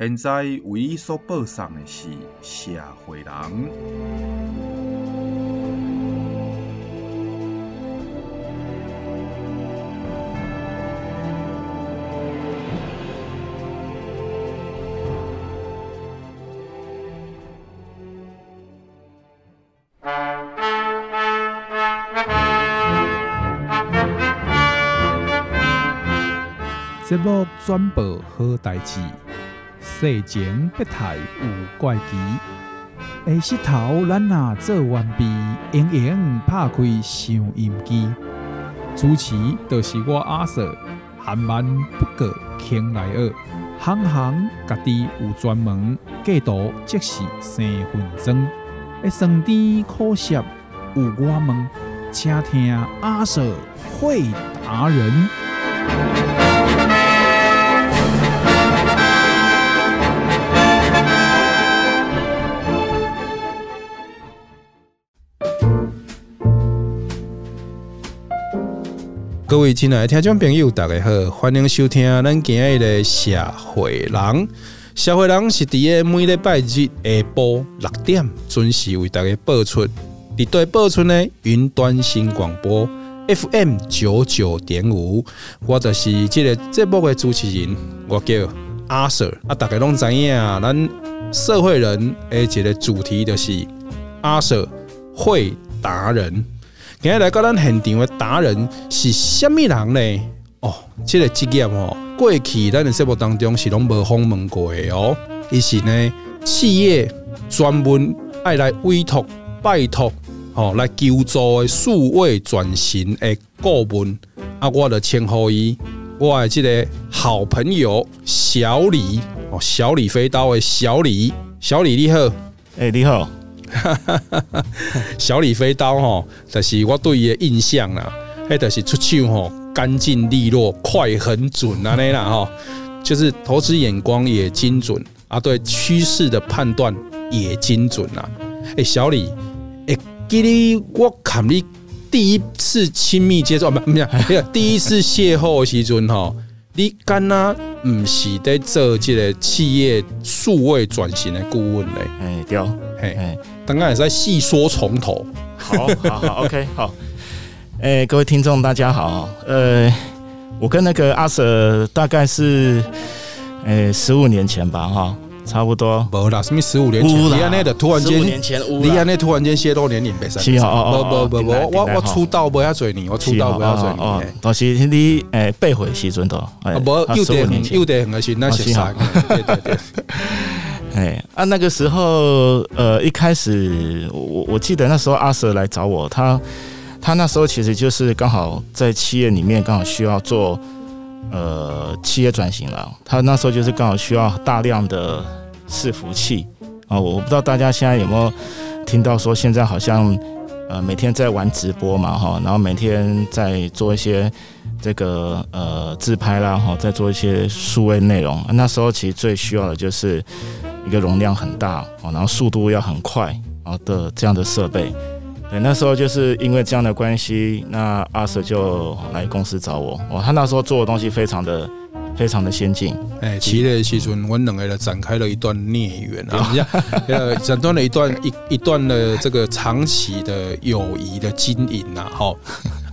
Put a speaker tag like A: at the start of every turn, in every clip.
A: 现在为伊所播送的是社会人。
B: 节目转播好代志，世情不太有怪奇。下日头咱若做完毕，盈盈拍开收音机，主持就是我阿 Sir，含万不过倾来二，行行家己有专门，过度即是生分钟。会酸甜苦涩有我们，请听阿 Sir 会达人。各位亲爱的听众朋友，大家好，欢迎收听咱今日的社会人。社会人是伫个每礼拜日下晡六点准时为大家播出，伫对播出呢云端新广播 FM 九九点五。我就是这个节目的主持人，我叫阿 Sir。啊，大家拢知影，咱社会人诶，一个主题就是阿 Sir 会达人。今日来到咱现场的达人是虾米人呢？哦，这个职业哦，过去咱的节目当中是拢无访问过的哦。伊是呢，企业专门爱来委托、拜托，哦，来求助的数位转型的顾问。啊，我的称呼伊，我的这个好朋友小李哦，小李飞刀的小李，小李你好，
C: 诶、你好。
B: 小李飞刀吼，就是我对伊的印象啦，迄就是出手吼干净利落、快很准安尼啦吼，就是投资眼光也精准啊，对趋势的判断也精准啊。诶，小李，诶，记得我看你第一次亲密接触，不，不是，第一次邂逅的时阵吼，你敢若唔是在做这个企业数位转型的顾问嘞？
C: 哎，对，
B: 嘿。刚刚也是在细说从头，
C: 好，好，好，OK，好，哎、欸，各位听众大家好，呃，我跟那个阿 Sir 大概是，呃，十五年前吧，哈，差不多，
B: 不啦，什么十五年前，你安内的突然间，
C: 十五年前，
B: 李安内突然间泄露年龄，别生气，不不不不，我我出道不要嘴你，我出道不要嘴你，
C: 都是你诶背回时阵的，
B: 不，又得又得很恶心，那是啥？对对对。
C: 哎啊，那个时候，呃，一开始我我记得那时候阿蛇来找我，他他那时候其实就是刚好在企业里面刚好需要做呃企业转型了，他那时候就是刚好需要大量的伺服器啊，我不知道大家现在有没有听到说现在好像呃每天在玩直播嘛哈，然后每天在做一些这个呃自拍啦哈，在做一些数位内容，那时候其实最需要的就是。一个容量很大哦，然后速度要很快啊的这样的设备，对，那时候就是因为这样的关系，那阿 Sir 就来公司找我哦，他那时候做的东西非常的非常的先进，
B: 哎，其实其实我们两个人展开了一段 孽缘啊，呃，斩断了一段一一段的这个长期的友谊的经营呐，哈，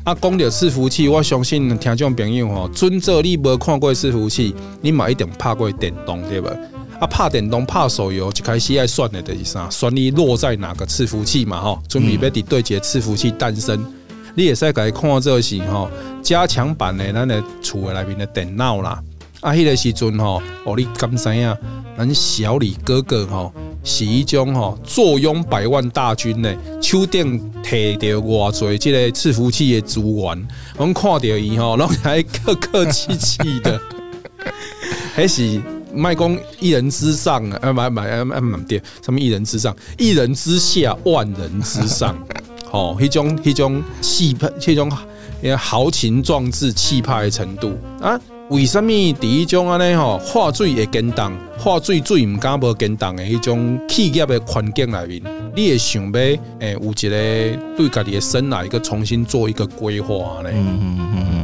B: 啊，讲到伺服器，我相信听众朋友哈，尊者你没看过伺服器，你嘛一定拍过电动对吧？啊，拍电动、拍手游，就开始爱算的就是啥？算你落在哪个伺服器嘛？吼，准备要对对接伺服器诞生，你也是该看这是吼加强版的咱的厝的内面的电脑啦。啊，迄个时阵吼，哦，你敢知影？咱小李哥哥吼是一种吼坐拥百万大军的，手顶提着偌济这个伺服器的资源，我看到伊吼拢还客客气气的，还是。卖公一人之上啊，买买啊啊买店，什么一人之上，一人之下，万人之上，哦，一种迄种气派，一种豪情壮志气派的程度啊。为什么第一种安尼吼，化水会简单，化水水唔敢无简单的迄种企业的环境里面，你会想要诶，有一个对家己的生涯一个重新做一个规划呢？嗯嗯嗯嗯。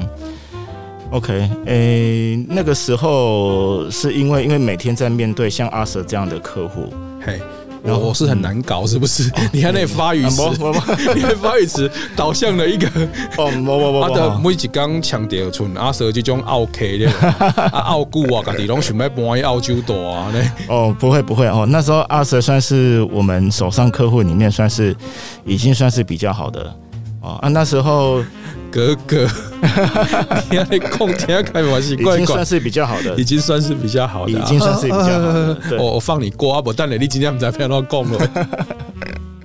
C: OK，诶、欸，那个时候是因为因为每天在面对像阿 Sir 这样的客户，
B: 嘿。然后我是很难搞，是不是？你看那发语词，你看发语词导向了一个 哦，不不不，他的每一刚强调出阿 Sir 这种奥 K 的，傲固啊，家己拢想要搬去澳洲多啊那。
C: 哦，不会不会哦，那时候阿 Sir 算是我们手上客户里面算是已经算是比较好的哦啊，那时候。
B: 哥哥，你看你空天开玩笑，已
C: 经算是比较好的，
B: 已经算是比较好的，
C: 已经算是比较好的。
B: 我我放你过啊，我但你你今天不在片乱讲了。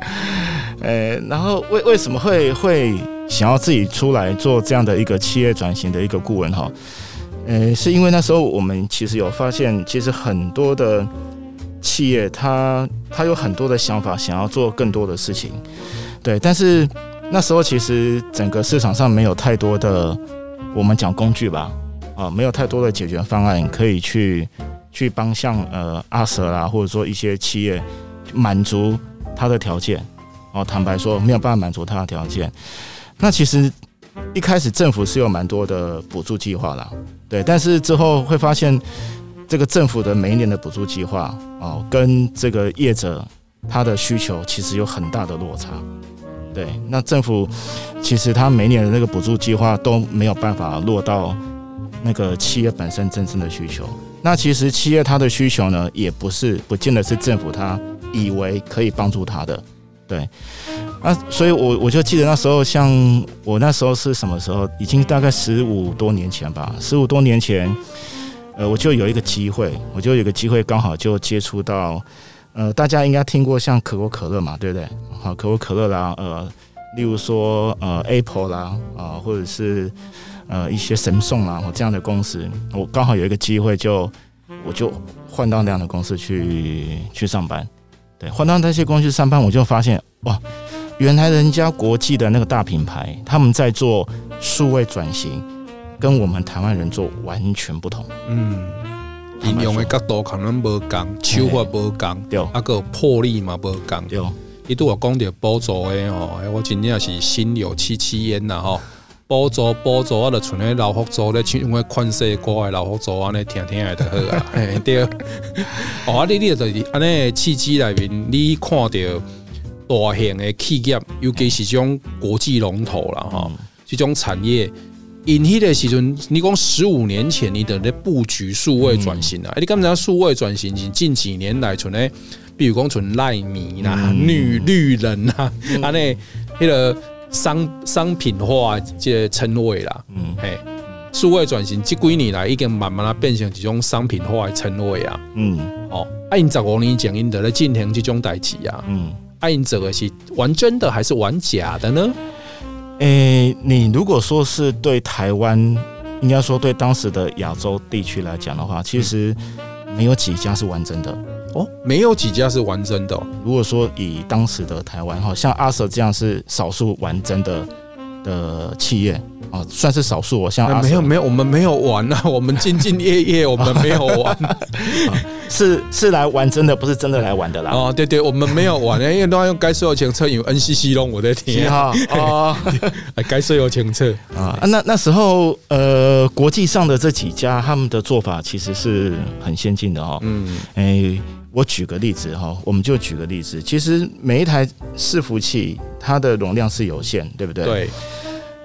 C: 呃，然后为为什么会会想要自己出来做这样的一个企业转型的一个顾问哈？呃，是因为那时候我们其实有发现，其实很多的企业它它有很多的想法，想要做更多的事情，对，但是。那时候其实整个市场上没有太多的我们讲工具吧，啊，没有太多的解决方案可以去去帮像呃阿 Sir 啦，或者说一些企业满足他的条件。哦，坦白说没有办法满足他的条件。那其实一开始政府是有蛮多的补助计划啦，对，但是之后会发现这个政府的每一年的补助计划哦，跟这个业者他的需求其实有很大的落差。对，那政府其实他每年的那个补助计划都没有办法落到那个企业本身真正的需求。那其实企业它的需求呢，也不是不见得是政府他以为可以帮助他的。对，啊，所以我我就记得那时候，像我那时候是什么时候？已经大概十五多年前吧。十五多年前，呃，我就有一个机会，我就有个机会，刚好就接触到。呃，大家应该听过像可口可乐嘛，对不对？好，可口可乐啦，呃，例如说呃，Apple 啦，啊、或者是呃一些神送啦，这样的公司，我刚好有一个机会就，就我就换到那样的公司去去上班。对，换到那些公司上班，我就发现哇，原来人家国际的那个大品牌，他们在做数位转型，跟我们台湾人做完全不同。嗯。
B: 应用的角度可能无共，手法无共，对，啊个魄力嘛无共，对。伊拄我讲着补助诶吼，我真正是心有戚戚焉呐吼。补助补助，我着存咧老福州咧，因为劝世歌诶老福州安尼听听就好啊。对。哦，啊你你就是安尼契机内面，你看到大型的企业，尤其是种国际龙头啦吼，这种产业。因迄个时阵，你讲十五年前你等咧布局数位转型啊？嗯、你刚才数位转型是近几年来存咧，比如讲存赖米啦、绿绿人啦，啊那迄个商商品化这个称谓啦，嗯，嘿，数位转型这几年来已经慢慢啊变成一种商品化的称谓啊，嗯，哦，啊因十五年前因在咧进行这种代志啊，嗯，啊因这个是玩真的还是玩假的呢？
C: 诶、欸，你如果说是对台湾，应该说对当时的亚洲地区来讲的话，其实没有几家是完整的
B: 哦，没有几家是完整的。
C: 如果说以当时的台湾哈，像阿 Sir 这样是少数完整的的企业。哦，算是少数。我像
B: 没有没有，我们没有玩啊，我们兢兢业业，我们没有玩，
C: 是是来玩真的，不是真的来玩的啦。
B: 哦，对对，我们没有玩，因为都要用该收的钱车，有 NCC 弄，我的天啊！哦，该收有钱车啊。
C: 那那时候，呃，国际上的这几家，他们的做法其实是很先进的哈。嗯，哎，我举个例子哈，我们就举个例子，其实每一台伺服器，它的容量是有限，对不对？
B: 对。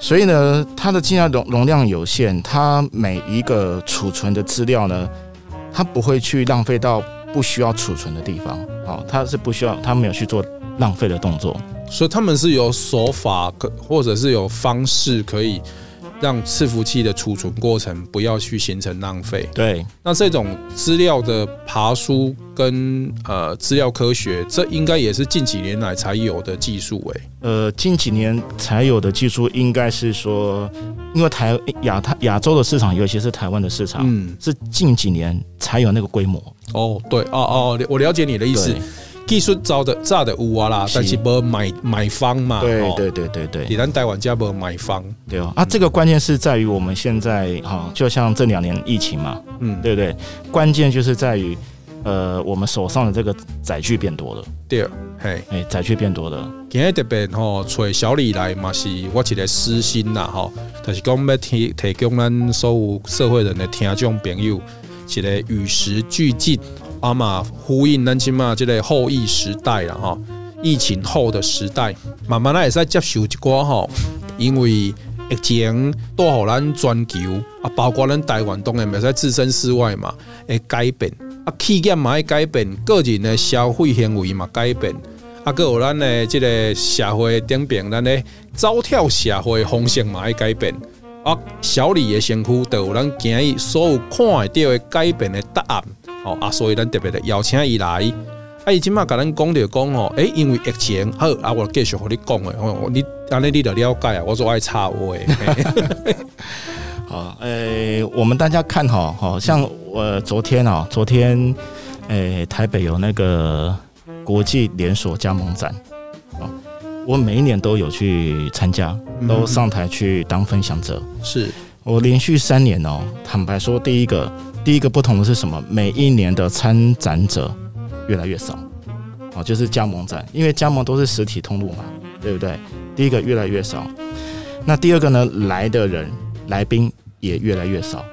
C: 所以呢，它的计量容容量有限，它每一个储存的资料呢，它不会去浪费到不需要储存的地方。好，它是不需要，它没有去做浪费的动作。
B: 所以他们是有手法可，或者是有方式可以让伺服器的储存过程不要去形成浪费。
C: 对，
B: 那这种资料的爬书跟呃资料科学，这应该也是近几年来才有的技术诶。
C: 呃，近几年才有的技术，应该是说，因为台亚太亚洲的市场，尤其是台湾的市场，嗯，是近几年才有那个规模。
B: 哦，对，哦哦，我了解你的意思。技术造的炸的有啊啦，但是没买买方嘛。
C: 对对对对对，
B: 你咱台湾家没买方。
C: 对哦，啊，这个关键是在于我们现在哈，就像这两年疫情嘛，嗯，对不对？关键就是在于，呃，我们手上的这个载具变多了。
B: 对，嘿，
C: 哎，载具变多了。
B: 今日特别吼，找小李来嘛，是我一个私心啦，吼，但是讲要提提供咱所有社会人的听众朋友，一个与时俱进。阿嘛呼应咱起码这个后疫时代了哈，疫情后的时代，慢慢来也在接受一寡吼，因为疫情带予咱全球啊，包括咱台湾当然也在置身事外嘛，会改变啊，企业嘛会改变，个人的消费行为嘛改变，啊，搁有咱的即个社会顶边，咱的走跳社会风向嘛会改变啊，小李的身躯都有咱今日所有看会到的改变的答案。哦啊，所以咱特别的邀请伊来，啊，伊今嘛甲咱讲着讲哦，诶，因为疫情好，啊，我继续和你讲诶，哦，你安尼你就了解啊，我说爱插话。
C: 好，诶，我们大家看哈，好像我昨天啊，昨天诶，台北有那个国际连锁加盟展，哦，我每一年都有去参加，都上台去当分享者，
B: 是
C: 我连续三年哦，坦白说，第一个。第一个不同的是什么？每一年的参展者越来越少，哦，就是加盟展，因为加盟都是实体通路嘛，对不对？第一个越来越少，那第二个呢？来的人来宾也越来越少，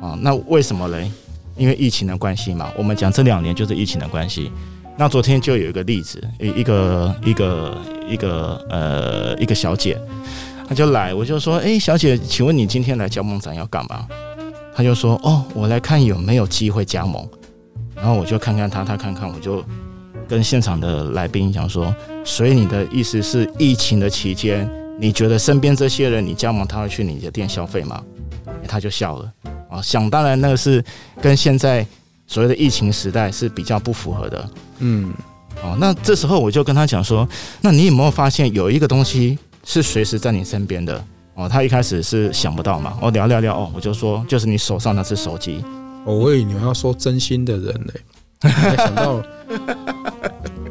C: 啊，那为什么嘞？因为疫情的关系嘛。我们讲这两年就是疫情的关系。那昨天就有一个例子，一个一个一个呃一个小姐，她就来，我就说，哎，小姐，请问你今天来加盟展要干嘛？他就说：“哦，我来看有没有机会加盟。”然后我就看看他，他看看我，就跟现场的来宾讲说：“所以你的意思是，疫情的期间，你觉得身边这些人你加盟，他会去你的店消费吗？”他就笑了啊，想当然那个是跟现在所谓的疫情时代是比较不符合的。嗯，哦，那这时候我就跟他讲说：“那你有没有发现有一个东西是随时在你身边的？”哦，他一开始是想不到嘛，我聊聊聊哦，我就说就是你手上那只手机。
B: 我以为你要说真心的人呢，没想到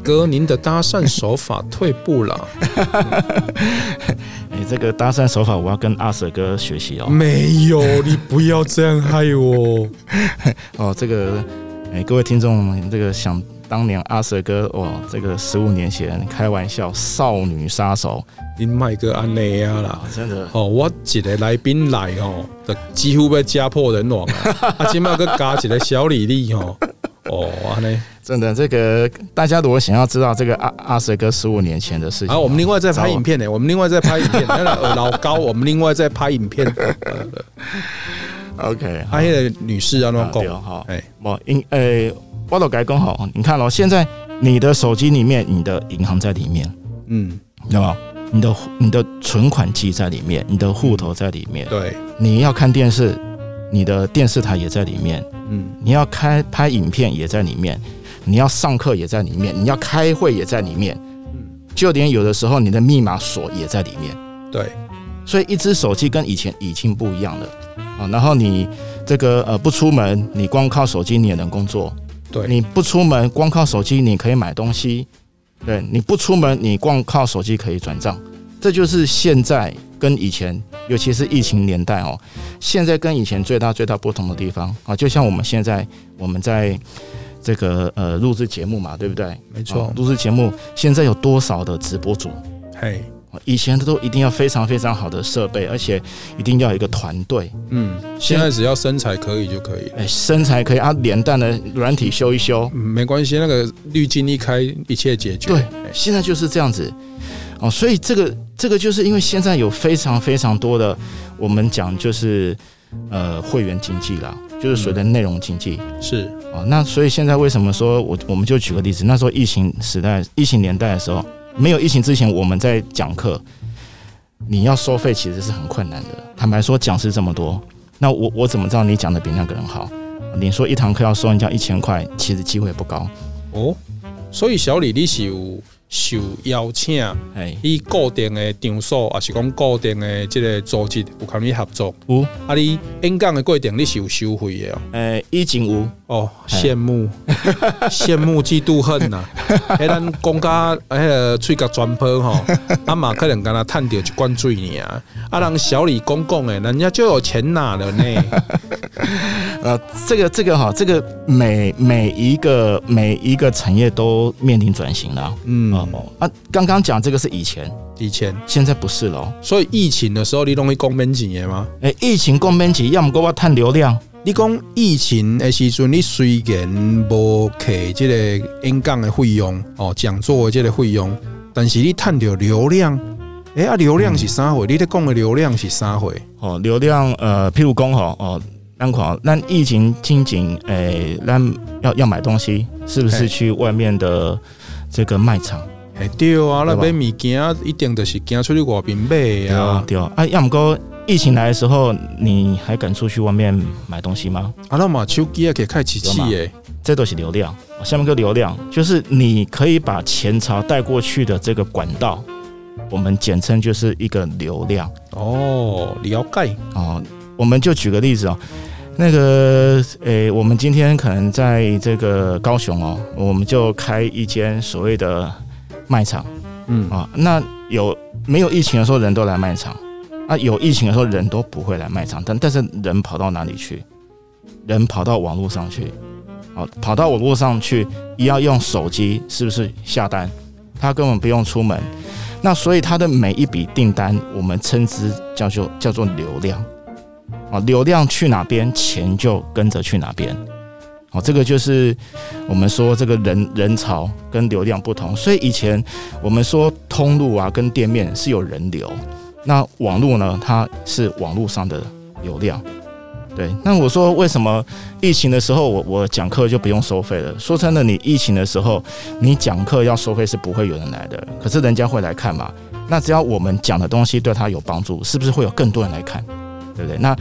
B: 哥您的搭讪手法退步了。
C: 哎，这个搭讪手法我要跟阿 Sir 哥学习哦。
B: 没有，你不要这样害我。
C: 哦，这个哎，各位听众，这个想当年阿 Sir 哥哦，这个十五年前开玩笑，少女杀手。
B: 你卖个安内啊啦，
C: 真的。
B: 哦！我一个来宾来哦，就几乎被家破人亡啊！啊，今麦个加一个小李丽哦，哦，安内
C: 真的这个大家如果想要知道这个阿阿 Sir 哥十五年前的事情，
B: 啊，我们另外再拍影片呢，我。们另外再拍影片，那个老高，我们另外再拍影片。
C: OK，
B: 阿那个女士要乱讲
C: 好，哎，我因诶，我都改更好，你看哦，现在你的手机里面，你的银行在里面，嗯，对吧？你的你的存款记在里面，你的户头在里面。
B: 对，
C: 你要看电视，你的电视台也在里面。嗯，你要开拍影片也在里面，你要上课也在里面，你要开会也在里面。嗯，就连有的时候你的密码锁也在里面。
B: 对，
C: 所以一只手机跟以前已经不一样了啊。然后你这个呃不出门，你光靠手机你也能工作。
B: 对，
C: 你不出门，光靠手机你可以买东西。对，你不出门，你光靠手机可以转账，这就是现在跟以前，尤其是疫情年代哦，现在跟以前最大最大不同的地方啊，就像我们现在我们在这个呃录制节目嘛，对不对？
B: 没错，
C: 录制节目现在有多少的直播主？
B: 嘿。
C: 以前都一定要非常非常好的设备，而且一定要有一个团队。
B: 嗯，现在只要身材可以就可以。
C: 哎，身材可以啊，脸蛋的软体修一修，
B: 嗯，没关系，那个滤镜一开，一切解决。
C: 对，现在就是这样子哦，所以这个这个就是因为现在有非常非常多的，我们讲就是呃会员经济啦，就是所谓的内容经济。
B: 嗯，是
C: 哦，那所以现在为什么说我我们就举个例子，那时候疫情时代、疫情年代的时候。没有疫情之前，我们在讲课，你要收费其实是很困难的。坦白说，讲师这么多，那我我怎么知道你讲的比那个人好？你说一堂课要收人家一千块，其实机会不高
B: 哦。所以小李，你是有受邀请，哎，以固定的场所，还是讲固定的这个组织有跟你合作？
C: 有
B: 啊，你演讲的过程你是有收费的哦？
C: 诶，以前有
B: 哦，羡慕 羡慕嫉妒恨呐！诶，咱讲甲迄个喙角全破吼，阿妈可能跟他探到一罐水尔，啊，人小李公公诶，人家就有钱拿了呢。
C: 呃，这个这个哈，这个每每一个每一个产业都面临转型了。嗯啊，刚刚讲这个是以前，
B: 以前
C: 现在不是了。
B: 所以疫情的时候，你容易讲免钱吗？
C: 诶，疫情供免钱，要么给我探流量。
B: 你讲疫情的时阵，你虽然无给这个演讲的费用哦，讲座的这个费用，但是你探到流量。诶啊，流量是啥货？你在讲的流量是啥回？
C: 哦，流量呃，譬如讲哈哦。咱看咱疫情经济，诶，咱要要买东西，是不是去外面的这个卖场？
B: 哎，对啊，那买物件一定都是行出去外边买啊。
C: 对啊，啊，要么哥，疫情来的时候，你还敢出去外面买东西吗？
B: 啊，那么手机也可以开机器诶，
C: 这都是流量。下面个流量，就是你可以把钱潮带过去的这个管道，我们简称就是一个流量。
B: 哦，了解
C: 哦。我们就举个例子哦，那个诶，我们今天可能在这个高雄哦，我们就开一间所谓的卖场，嗯啊，那有没有疫情的时候人都来卖场啊？有疫情的时候人都不会来卖场，但但是人跑到哪里去？人跑到网络上去，啊，跑到网络上去，要用手机是不是下单？他根本不用出门，那所以他的每一笔订单，我们称之叫做叫做流量。啊，流量去哪边，钱就跟着去哪边。好，这个就是我们说这个人人潮跟流量不同。所以以前我们说通路啊，跟店面是有人流，那网络呢，它是网络上的流量。对，那我说为什么疫情的时候我我讲课就不用收费了？说真的，你疫情的时候你讲课要收费是不会有人来的，可是人家会来看嘛。那只要我们讲的东西对他有帮助，是不是会有更多人来看？对不对？那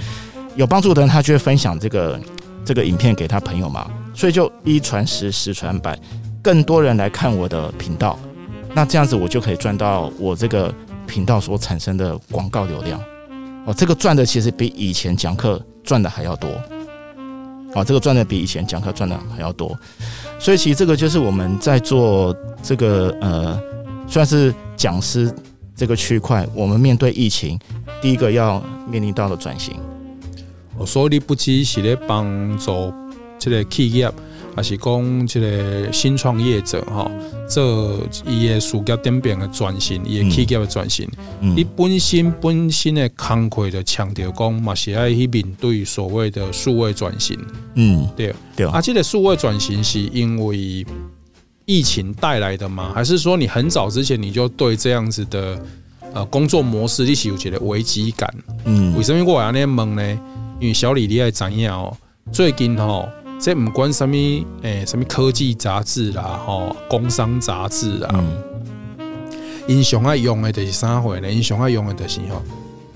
C: 有帮助的人，他就会分享这个这个影片给他朋友嘛，所以就一传十，十传百，更多人来看我的频道，那这样子我就可以赚到我这个频道所产生的广告流量哦。这个赚的其实比以前讲课赚的还要多哦，这个赚的比以前讲课赚的还要多，所以其实这个就是我们在做这个呃，算是讲师。这个区块，我们面对疫情，第一个要面临到的转型。
B: 所以你不只是在帮助这个企业，还是讲这个新创业者哈，这伊个事业点变的转型，伊个企业的转型。你本身本身的工课的强调讲，嘛是爱去面对所谓的数位转型。嗯，对对。啊，这个数位转型是因为。疫情带来的吗？还是说你很早之前你就对这样子的呃工作模式一起有觉得危机感？嗯，为什么我要那样问呢？因为小李你也知影哦，最近哦，这不管什么诶，什么科技杂志啦，吼，工商杂志啦，英雄爱用的就是啥货呢？英雄爱用的就是吼。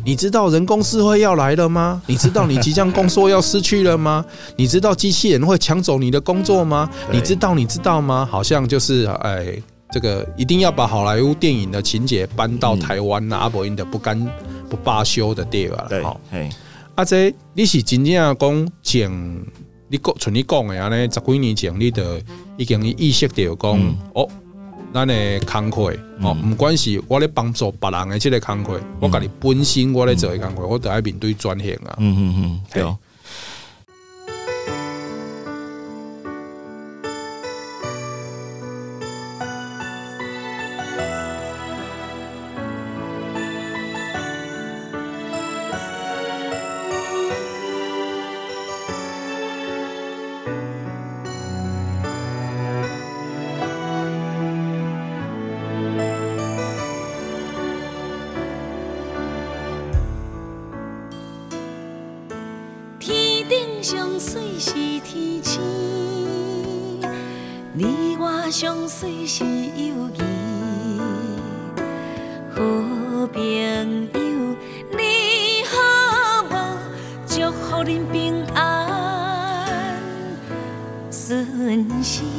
B: 你知道人工智慧要来了吗？你知道你即将工作要失去了吗？你知道机器人会抢走你的工作吗？你知道你知道吗？好像就是哎，这个一定要把好莱坞电影的情节搬到台湾啊，阿伯因的不甘不罢休的地方。对，嘿，阿这你是真正讲讲，你讲从你讲的安尼十几年前，你的已经意识到讲哦。咱的工课哦，不管是我咧帮助别人的即个工课，我家己本身我咧做的工课，我都要面对转型啊。嗯嗯嗯，对。
D: 我相随是友谊，好朋友你好吗？祝福恁平安顺心。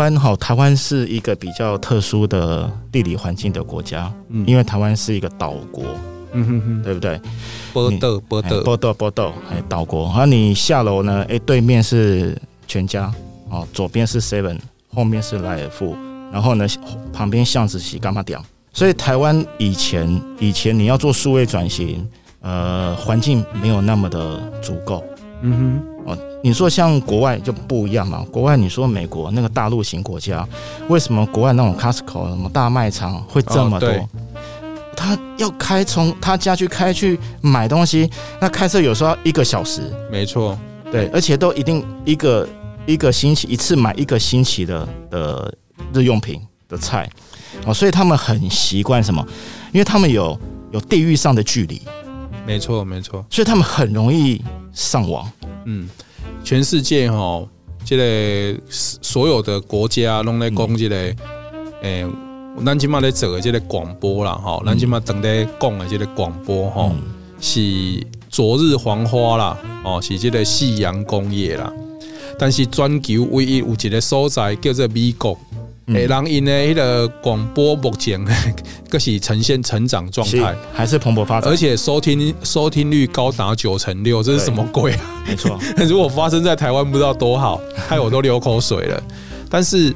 D: 湾哈，台湾是一个比较特殊的地理环境的国家，嗯，因为台湾是一个岛国，嗯哼哼，对不对？
B: 波豆波豆
D: 波豆波豆，哎，岛国。然后你下楼呢，哎，对面是全家，哦，左边是 Seven，后面是莱尔富，然后呢，旁边巷子是干嘛屌。所以台湾以前以前你要做数位转型，呃，环境没有那么的足够，嗯哼。你说像国外就不一样嘛？国外你说美国那个大陆型国家，为什么国外那种 Costco 什么大卖场会这么多？哦、他要开从他家去开去买东西，那开车有时候要一个小时。
B: 没错，
D: 对，而且都一定一个一个星期一次买一个星期的的日用品的菜哦，所以他们很习惯什么？因为他们有有地域上的距离。
B: 没错，没错，
D: 所以他们很容易上网。嗯。
B: 全世界吼，即个所有的国家拢在讲即个，诶、嗯，咱今嘛在做的这个广播啦，吼，咱今嘛正在讲的即个广播哈，是昨日黄花啦，哦，是即个夕阳工业啦，但是全球唯一有一个所在叫做美国，诶，让因的迄个广播目前 各是呈现成长状态，
C: 还是蓬勃发展，
B: 而且收听收听率高达九成六，这是什么鬼啊？
C: 没错，
B: 如果发生在台湾，不知道多好，害我都流口水了。但是，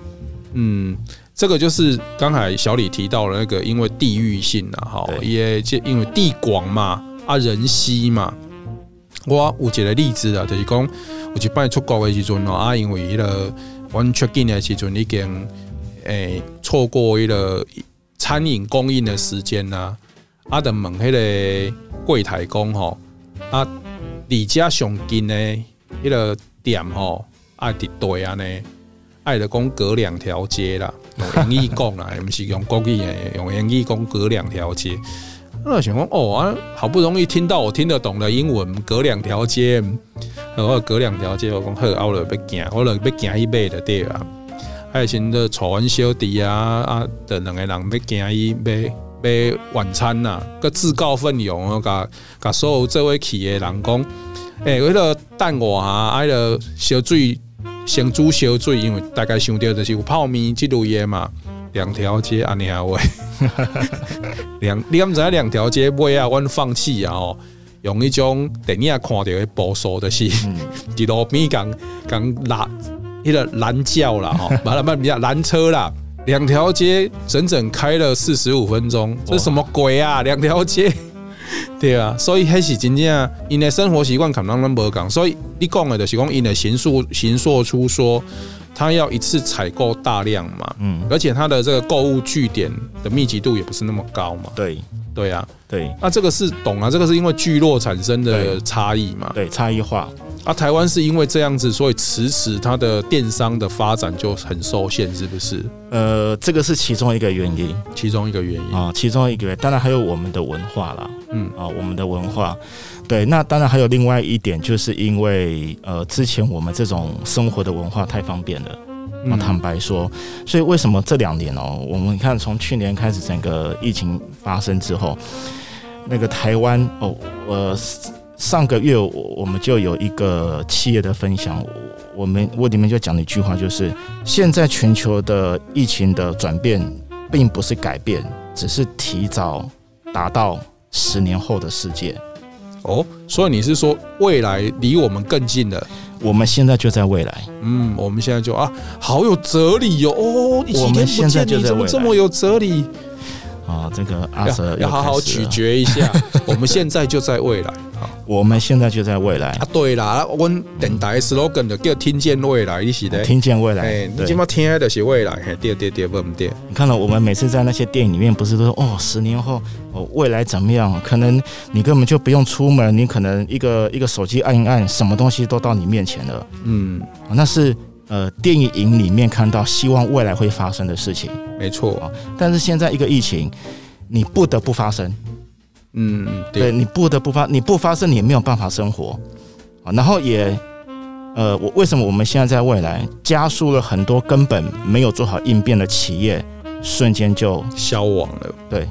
B: 嗯，这个就是刚才小李提到了那个，因为地域性啊，哈，也就因为地广嘛，啊，人稀嘛。我有一个例子啊，就是讲，我去办出国的时阵啊，因为迄个我 check in 的时阵已经。诶，错过一个餐饮供应的时间呐，啊，的问迄个柜台讲吼，啊，离家上近的迄个店吼，爱伫对啊呢，爱的讲隔两条街啦，用英语讲啦，毋是用国语诶，用英语讲隔两条街。我想讲哦啊，好不容易听到我听得懂的英文，隔两条街，我隔两条街，我讲好，我就要行，我就要行去买的对啊。爱心的炒完小弟啊啊的两个人要行伊买买晚餐呐，个自告奋勇哦，甲甲所有这位去的人讲，诶，为了等我啊，爱了烧水先煮烧水，因为大概想到就是有泡面即类的嘛，两条街安尼啊喂，两你敢知影两条街买啊，阮放弃啊哦，用一种电影看到的保守的是，伫路边讲讲拉。一个拦轿了哈，完了慢比较拦车啦，两条街整整开了四十五分钟，这是什么鬼啊？两条街，对啊，所以还是真正因的生活习惯可能都无讲，所以你讲的就是讲因的行数行数出说，他要一次采购大量嘛，嗯，而且他的这个购物据点的密集度也不是那么高嘛，
C: 对，
B: 对啊，
C: 对，
B: 那这个是懂啊，这个是因为聚落产生的差异嘛，
C: 对，差异化。
B: 啊，台湾是因为这样子，所以迟迟它的电商的发展就很受限，是不是？
C: 呃，这个是其中一个原因，
B: 其中一个原因。
C: 啊，其中一个原因，当然还有我们的文化啦，嗯。啊，我们的文化，对，那当然还有另外一点，就是因为呃，之前我们这种生活的文化太方便了，嗯，坦白说，所以为什么这两年哦，我们看从去年开始整个疫情发生之后，那个台湾哦，呃。上个月我我们就有一个企业的分享，我们我里面就讲了一句话，就是现在全球的疫情的转变，并不是改变，只是提早达到十年后的世界。
B: 哦，所以你是说未来离我们更近了？
C: 我们现在就在未来。
B: 嗯，我们现在就啊，好有哲理哟！哦，你几天不见你怎么这么有哲理？
C: 啊，这个阿 Sir
B: 要好好咀嚼一下。我们现在就在未来。
C: 我们现在就在未来
B: 啊！对啦，我电台 slogan 的叫“听见未来”，你是的，
C: 听见未来。
B: 你今嘛听的是未来，对对对，不对。
C: 你看到我们每次在那些电影里面，不是都说哦，十年后哦，未来怎么样？可能你根本就不用出门，你可能一个一个手机按一按，什么东西都到你面前了。嗯，那是呃电影里面看到希望未来会发生的事情，
B: 没错啊。
C: 但是现在一个疫情，你不得不发生。嗯，对，对，你不得不发，你不发生，你也没有办法生活啊。然后也，呃，我为什么我们现在在未来加速了很多根本没有做好应变的企业，瞬间就
B: 消亡了。
C: 对，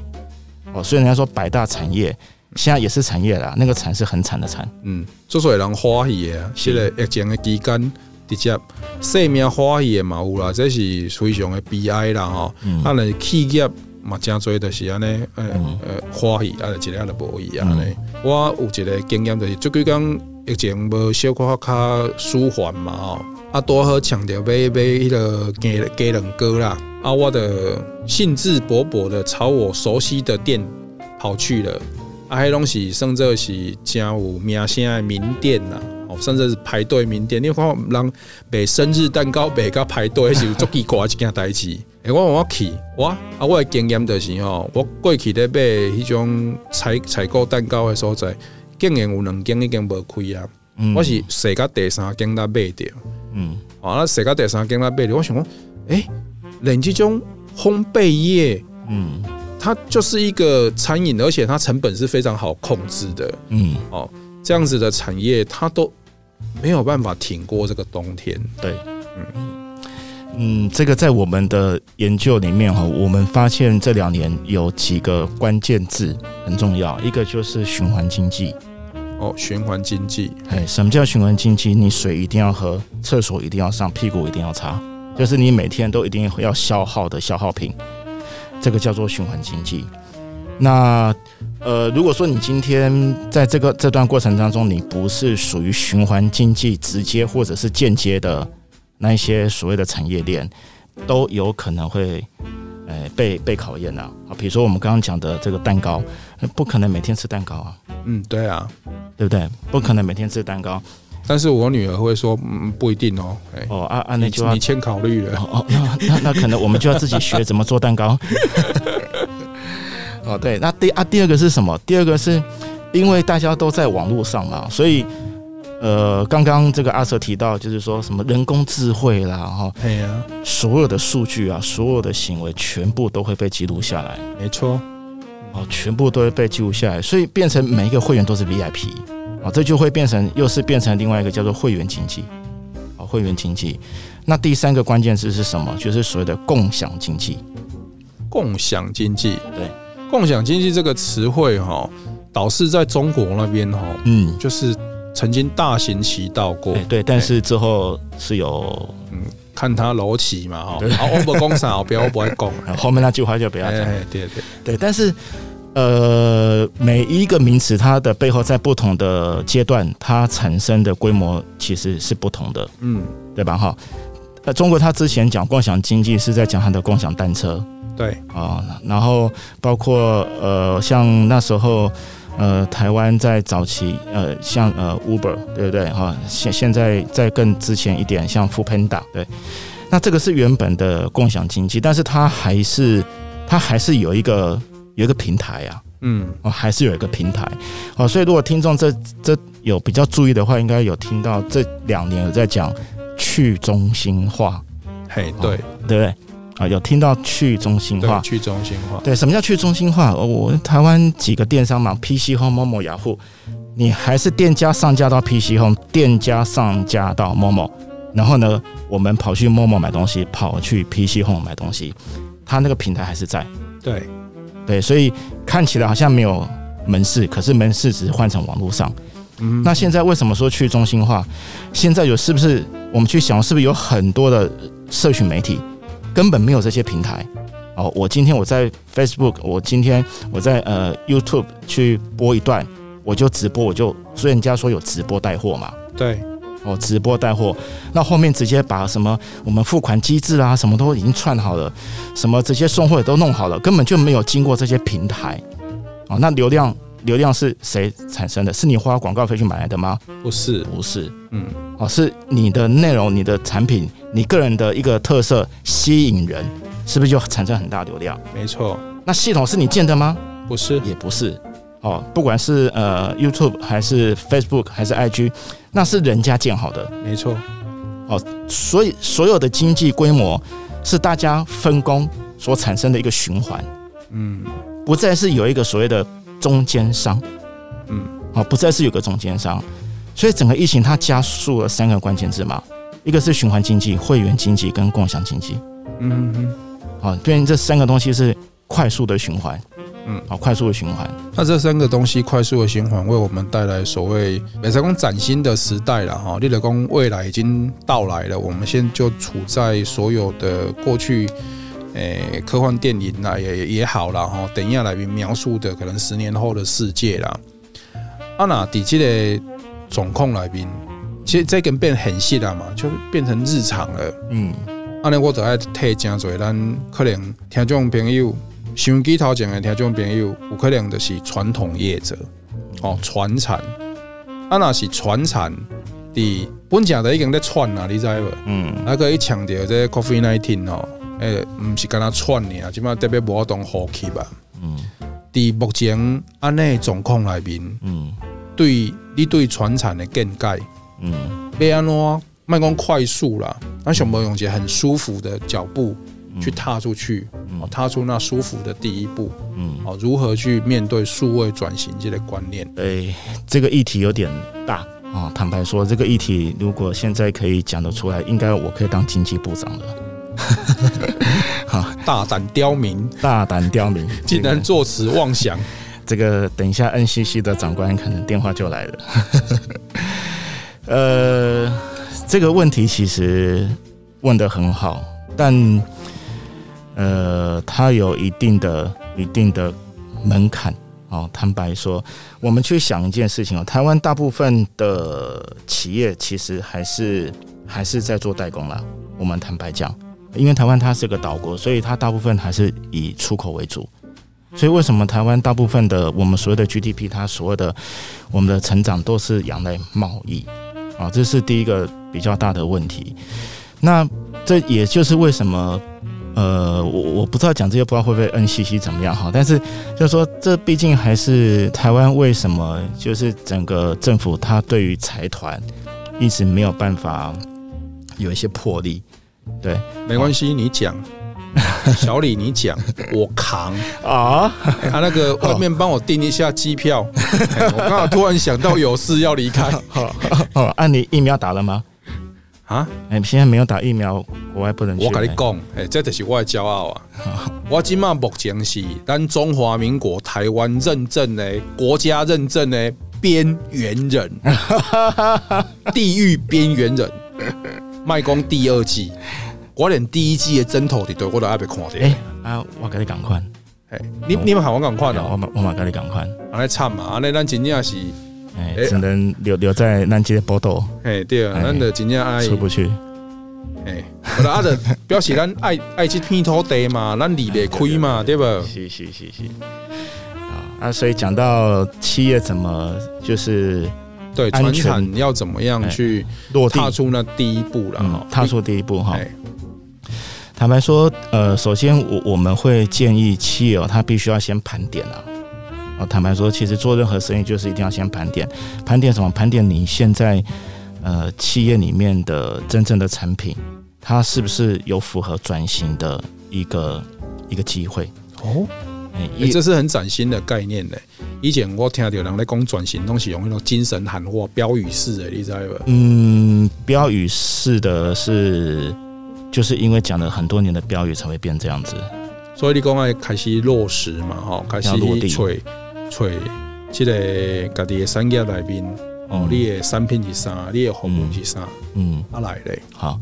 C: 哦，所以人家说百大产业现在也是产业啦，那个惨是很惨的惨。
B: 嗯，之所以人欢喜的，现在疫情的期间直接生命欢喜的嘛有啦，这是非常的悲哀啦吼。啊，那你企业。嘛，真多就是安尼，呃呃，欢喜啊，一个都无伊安尼。我有一个经验，就是最近讲疫情无小可较舒缓嘛，吼，啊，多好抢着买买迄个鸡鸡卵糕啦，啊，我的兴致勃勃的朝我熟悉的店跑去了，啊，迄拢是甚至是真有名声的名店呐，哦，甚至是排队名店。你看人买生日蛋糕买到排队，是有足奇怪一件代志。诶，我我去，我啊，我的经验就是吼，我过去咧买迄种采采购蛋糕的所在，竟然有两间已经无开啊！嗯我是踅到第三间才买着，嗯，啊，踅到第三间才买着，我想讲，诶，连即种烘焙业，嗯，它就是一个餐饮，而且它成本是非常好控制的，嗯，哦，这样子的产业，它都没有办法挺过这个冬天，
C: 对，嗯。嗯，这个在我们的研究里面哈，我们发现这两年有几个关键字很重要，一个就是循环经济。
B: 哦，循环经济，
C: 哎，什么叫循环经济？你水一定要喝，厕所一定要上，屁股一定要擦。就是你每天都一定要消耗的消耗品，这个叫做循环经济。那呃，如果说你今天在这个这段过程当中，你不是属于循环经济直接或者是间接的那一些所谓的产业链，都有可能会呃被被考验啊。好，比如说我们刚刚讲的这个蛋糕，不可能每天吃蛋糕啊。
B: 嗯，对啊，
C: 对不对？不可能每天吃蛋糕。
B: 但是我女儿会说，嗯，不一定哦。
C: 哦，啊啊，那就要
B: 你先考虑了。
C: 哦，那那那可能我们就要自己学怎么做蛋糕。哦，对，那第啊第二个是什么？第二个是因为大家都在网络上嘛，所以呃，刚刚这个阿 Sir 提到，就是说什么人工智慧啦，哈，
B: 对呀，
C: 所有的数据啊，所有的行为全部都会被记录下来，
B: 没错，
C: 哦，全部都会被记录下来，所以变成每一个会员都是 VIP。啊，这就会变成，又是变成另外一个叫做会员经济，啊，会员经济。那第三个关键字是什么？就是所谓的共享经济。
B: 共享经济，
C: 对，
B: 共享经济这个词汇哈，倒是在中国那边哈，嗯，就是曾经大行其道过，
C: 对，但是之后是有，
B: 嗯，看他楼起嘛哈，啊，我不讲啥，我不要，我不会讲，
C: 后面那句话就不要讲，对
B: 对对，
C: 对，但是。呃，每一个名词，它的背后在不同的阶段，它产生的规模其实是不同的，嗯，对吧？哈，呃中国它之前讲共享经济是在讲它的共享单车，
B: 对
C: 啊，然后包括呃，像那时候呃，台湾在早期呃，像呃 Uber，对不对？哈，现现在在更之前一点，像 Foodpanda，对，那这个是原本的共享经济，但是它还是它还是有一个。有一个平台啊，嗯，哦，还是有一个平台，哦，所以如果听众这这有比较注意的话，应该有听到这两年有在讲去中心化，
B: 嘿，对，
C: 对不对？啊，有听到去中心化，
B: 去中心化，
C: 对，什么叫去中心化？我台湾几个电商嘛，PC Home、Momo、雅虎，你还是店家上架到 PC Home，店家上架到 Momo，然后呢，我们跑去 Momo 买东西，跑去 PC Home 买东西，它那个平台还是在，
B: 对。
C: 对，所以看起来好像没有门市，可是门市只是换成网络上。嗯，那现在为什么说去中心化？现在有是不是我们去想，是不是有很多的社群媒体根本没有这些平台？哦，我今天我在 Facebook，我今天我在呃 YouTube 去播一段，我就直播，我就所以人家说有直播带货嘛。
B: 对。
C: 哦，直播带货，那后面直接把什么我们付款机制啊，什么都已经串好了，什么这些送货也都弄好了，根本就没有经过这些平台。哦，那流量流量是谁产生的？是你花广告费去买来的吗？
B: 不是，
C: 不是，嗯，哦，是你的内容、你的产品、你个人的一个特色吸引人，是不是就产生很大流量？
B: 没错。
C: 那系统是你建的吗？
B: 不是，
C: 也不是。哦，不管是呃 YouTube 还是 Facebook 还是 IG，那是人家建好的，
B: 没错。
C: 哦，所以所有的经济规模是大家分工所产生的一个循环，嗯，不再是有一个所谓的中间商，嗯，哦，不再是有个中间商，所以整个疫情它加速了三个关键字嘛，一个是循环经济、会员经济跟共享经济，嗯嗯，好，对应这三个东西是快速的循环。嗯，好，快速的循环。
B: 那这三个东西快速的循环，为我们带来所谓美才工崭新的时代了哈。立德工未来已经到来了，我们现在就处在所有的过去，诶、欸，科幻电影啦也也好了吼。等一下来描述的可能十年后的世界啦。啊那底下的总控来宾，其实这个变很细了嘛，就变成日常了。嗯，啊那我都爱推荐做咱可能听众朋友。收音机头前的听众朋友，有可能就是传统业者哦，传产啊，那是传产的本家的已经在窜啦，你知无？嗯，那个一强调这 coffee nineteen 哦，诶，唔是跟他传呢，起码特别无当好气吧？嗯，伫目前安内状况内面，嗯，对你对船产的见解，嗯，要安怎卖讲快速啦，那想要用一个很舒服的脚步。去踏出去，踏出那舒服的第一步，嗯，哦，如何去面对数位转型这个观念？
C: 诶，这个议题有点大啊。坦白说，这个议题如果现在可以讲得出来，应该我可以当经济部长了。
B: 好，大胆刁民，
C: 大胆刁民，
B: 竟然作此妄想。
C: 这个等一下，NCC 的长官可能电话就来了。呃，这个问题其实问的很好。但呃，它有一定的一定的门槛。哦，坦白说，我们去想一件事情哦，台湾大部分的企业其实还是还是在做代工啦。我们坦白讲，因为台湾它是个岛国，所以它大部分还是以出口为主。所以为什么台湾大部分的我们所谓的 GDP，它所谓的我们的成长都是仰赖贸易啊？这是第一个比较大的问题。那这也就是为什么。呃，我我不知道讲这些，不知道会不会 NCC 怎么样哈。但是就是说，这毕竟还是台湾为什么就是整个政府它对于财团一直没有办法有一些魄力。对，
B: 没关系，你讲，小李你讲，我扛啊。他那个外面帮我订一下机票，我刚好突然想到有事要离开。
C: 好，好，按你疫苗打了吗？啊，哎，现在没有打疫苗，国外不能去。
B: 我跟你讲，哎，这就是我的骄傲啊！我今嘛目前是咱中华民国台湾认证的国家认证的边缘人，地狱边缘人。卖讲第二季，我连第一季的枕头的我都还没看到。哎，
C: 啊，我跟你赶快，
B: 哎，你你们喊我赶快的，
C: 我我嘛跟你赶快，
B: 我来惨嘛，那咱真正是。
C: 哎，只能留留在南极的宝岛。
B: 哎，对啊，咱的真正爱
C: 出不去。
B: 哎，我的阿的表示咱爱 爱去片土地嘛，咱离得开嘛，对不？
C: 是是是是。啊，所以讲到企业怎么就是
B: 对传产要怎么样去落踏出那第一步了哈，
C: 踏出第一步哈。坦白说，呃，首先我我们会建议企业，他必须要先盘点啊。啊，坦白说，其实做任何生意就是一定要先盘点，盘点什么？盘点你现在呃企业里面的真正的产品，它是不是有符合转型的一个一个机会？
B: 哦，哎、欸，这是很崭新的概念呢。以前我听到人在讲转型，拢是用那种精神喊话、标语式的，你知道不？
C: 嗯，标语式的是，就是因为讲了很多年的标语才会变这样子。
B: 所以你讲要开始落实嘛，哈，开始落地。找这个家己的产业内面，哦，你的产品是啥？你的服务是啥？嗯，啊来嘞，
C: 好。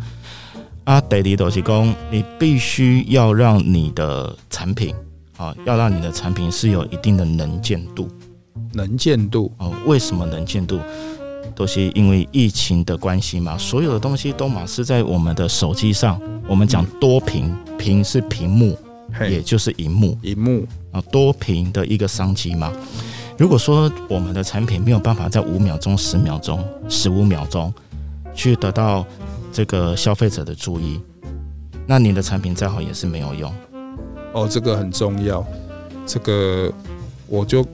C: 啊，第二就是讲，你必须要让你的产品，啊，要让你的产品是有一定的能见度。
B: 能见度
C: 哦，为什么能见度？都是因为疫情的关系嘛，所有的东西都嘛是在我们的手机上。我们讲多屏，屏是屏幕。也就是荧幕，
B: 荧幕
C: 啊，多屏的一个商机嘛。如果说我们的产品没有办法在五秒钟、十秒钟、十五秒钟去得到这个消费者的注意，那你的产品再好也是没有用。
B: 哦，这个很重要。这个我就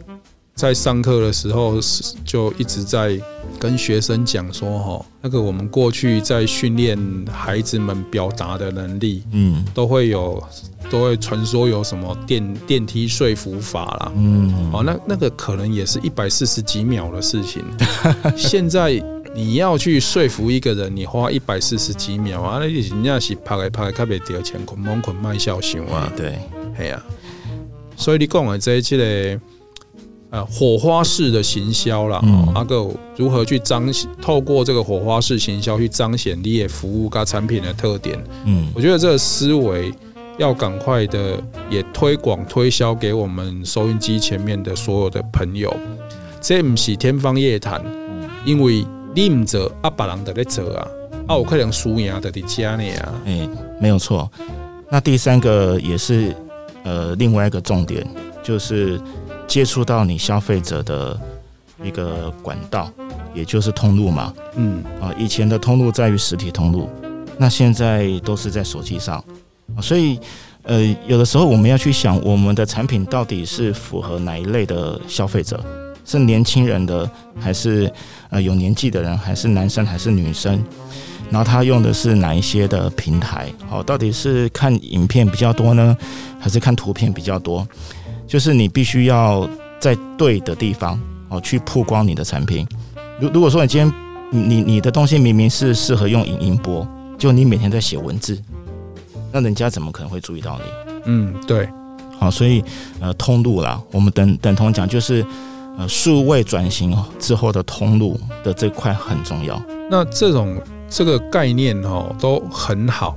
B: 在上课的时候就一直在跟学生讲说，哈，那个我们过去在训练孩子们表达的能力，嗯，都会有。都会传说有什么电电梯说服法啦，嗯，哦，那那个可能也是一百四十几秒的事情。现在你要去说服一个人，你花一百四十几秒啊，那人家是拍来拍来，特别掉钱，捆蒙捆卖笑型啊，
C: 对，
B: 系啊。所以你讲的这这个呃火花式的行销啦，哦，阿哥如何去彰显，透过这个火花式行销去彰显你的服务跟产品的特点？嗯，我觉得这个思维。要赶快的也推广推销给我们收音机前面的所有的朋友，这不是天方夜谭，因为你唔做阿别人在做啊，啊有可能输赢的在家里啊，
C: 哎，没有错。那第三个也是呃另外一个重点，就是接触到你消费者的一个管道，也就是通路嘛。嗯啊，以前的通路在于实体通路，那现在都是在手机上。所以，呃，有的时候我们要去想，我们的产品到底是符合哪一类的消费者？是年轻人的，还是呃有年纪的人，还是男生还是女生？然后他用的是哪一些的平台？好，到底是看影片比较多呢，还是看图片比较多？就是你必须要在对的地方哦去曝光你的产品。如如果说你今天你你的东西明明是适合用影音播，就你每天在写文字。那人家怎么可能会注意到你？
B: 嗯，对，
C: 好，所以呃，通路啦，我们等等同讲，就是呃，数位转型之后的通路的这块很重要。
B: 那这种这个概念哦，都很好，